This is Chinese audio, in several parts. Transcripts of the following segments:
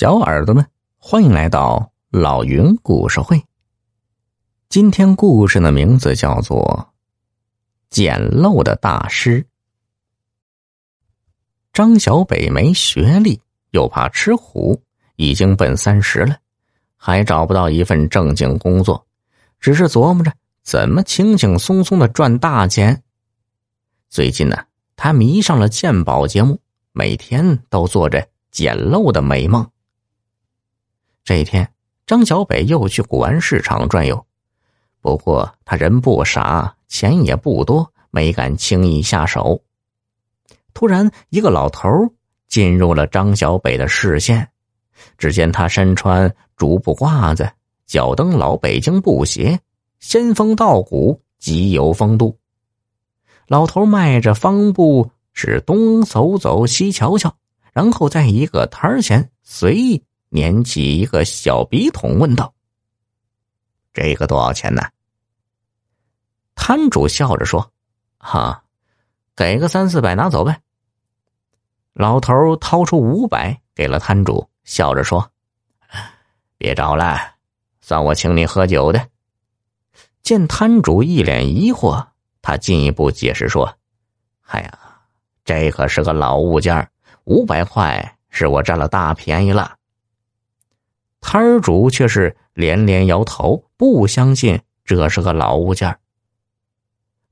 小耳朵们，欢迎来到老云故事会。今天故事的名字叫做《捡漏的大师》。张小北没学历，又怕吃苦，已经奔三十了，还找不到一份正经工作，只是琢磨着怎么轻轻松松的赚大钱。最近呢，他迷上了鉴宝节目，每天都做着捡漏的美梦。这一天，张小北又去古玩市场转悠，不过他人不傻，钱也不多，没敢轻易下手。突然，一个老头进入了张小北的视线。只见他身穿竹布褂子，脚蹬老北京布鞋，仙风道骨，极有风度。老头迈着方步，是东走走，西瞧瞧，然后在一个摊前随意。捻起一个小笔筒，问道：“这个多少钱呢？”摊主笑着说：“哈，给个三四百，拿走呗。”老头掏出五百给了摊主，笑着说：“别找了，算我请你喝酒的。”见摊主一脸疑惑，他进一步解释说：“哎呀，这可是个老物件五百块是我占了大便宜了。”摊主却是连连摇头，不相信这是个老物件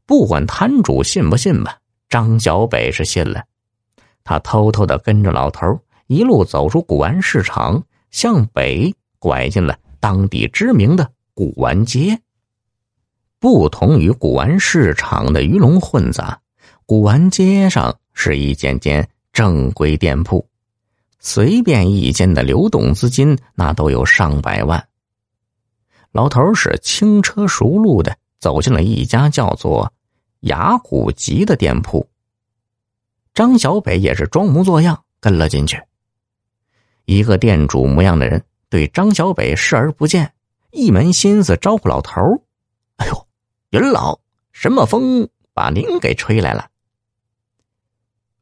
不管摊主信不信吧，张小北是信了。他偷偷的跟着老头一路走出古玩市场，向北拐进了当地知名的古玩街。不同于古玩市场的鱼龙混杂，古玩街上是一间间正规店铺。随便一间的流动资金，那都有上百万。老头是轻车熟路的走进了一家叫做“雅古集”的店铺。张小北也是装模作样跟了进去。一个店主模样的人对张小北视而不见，一门心思招呼老头哎呦，云老，什么风把您给吹来了？”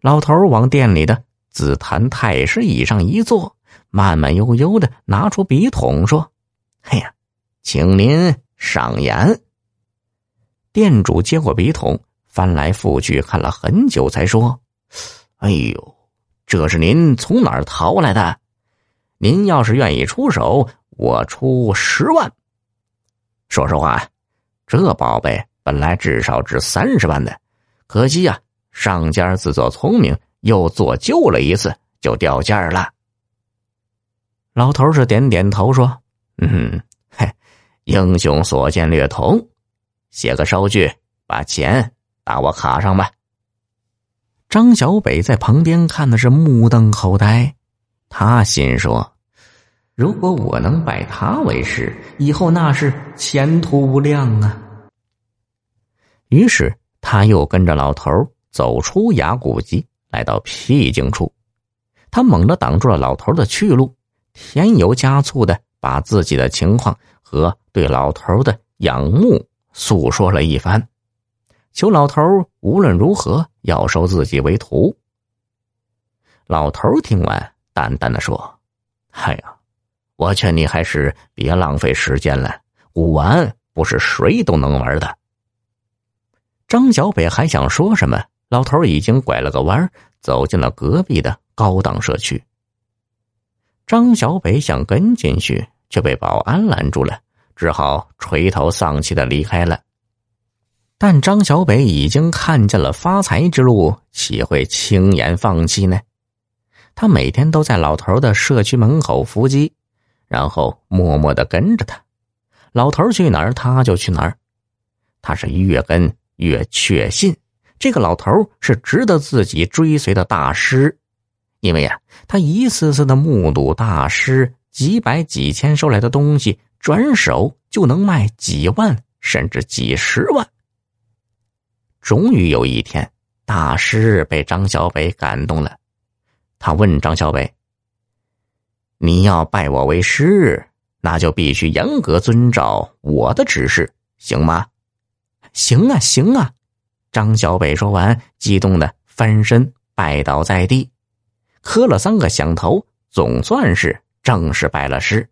老头往店里的。紫檀太师椅上一坐，慢慢悠悠的拿出笔筒说：“哎呀，请您上眼。”店主接过笔筒，翻来覆去看了很久，才说：“哎呦，这是您从哪儿淘来的？您要是愿意出手，我出十万。说实话，这宝贝本来至少值三十万的，可惜呀，上家自作聪明。”又做旧了一次，就掉价了。老头是点点头说：“嗯，嘿，英雄所见略同，写个收据，把钱打我卡上吧。”张小北在旁边看的是目瞪口呆，他心说：“如果我能拜他为师，以后那是前途无量啊。”于是他又跟着老头走出崖谷集。来到僻静处，他猛地挡住了老头的去路，添油加醋的把自己的情况和对老头的仰慕诉说了一番，求老头无论如何要收自己为徒。老头听完，淡淡的说：“哎呀，我劝你还是别浪费时间了，古玩不是谁都能玩的。”张小北还想说什么。老头已经拐了个弯，走进了隔壁的高档社区。张小北想跟进去，却被保安拦住了，只好垂头丧气的离开了。但张小北已经看见了发财之路，岂会轻言放弃呢？他每天都在老头的社区门口伏击，然后默默的跟着他。老头去哪儿，他就去哪儿。他是越跟越确信。这个老头是值得自己追随的大师，因为呀，他一次次的目睹大师几百几千收来的东西，转手就能卖几万甚至几十万。终于有一天，大师被张小北感动了，他问张小北：“你要拜我为师，那就必须严格遵照我的指示，行吗？”“行啊，行啊。”张小北说完，激动的翻身拜倒在地，磕了三个响头，总算是正式拜了师。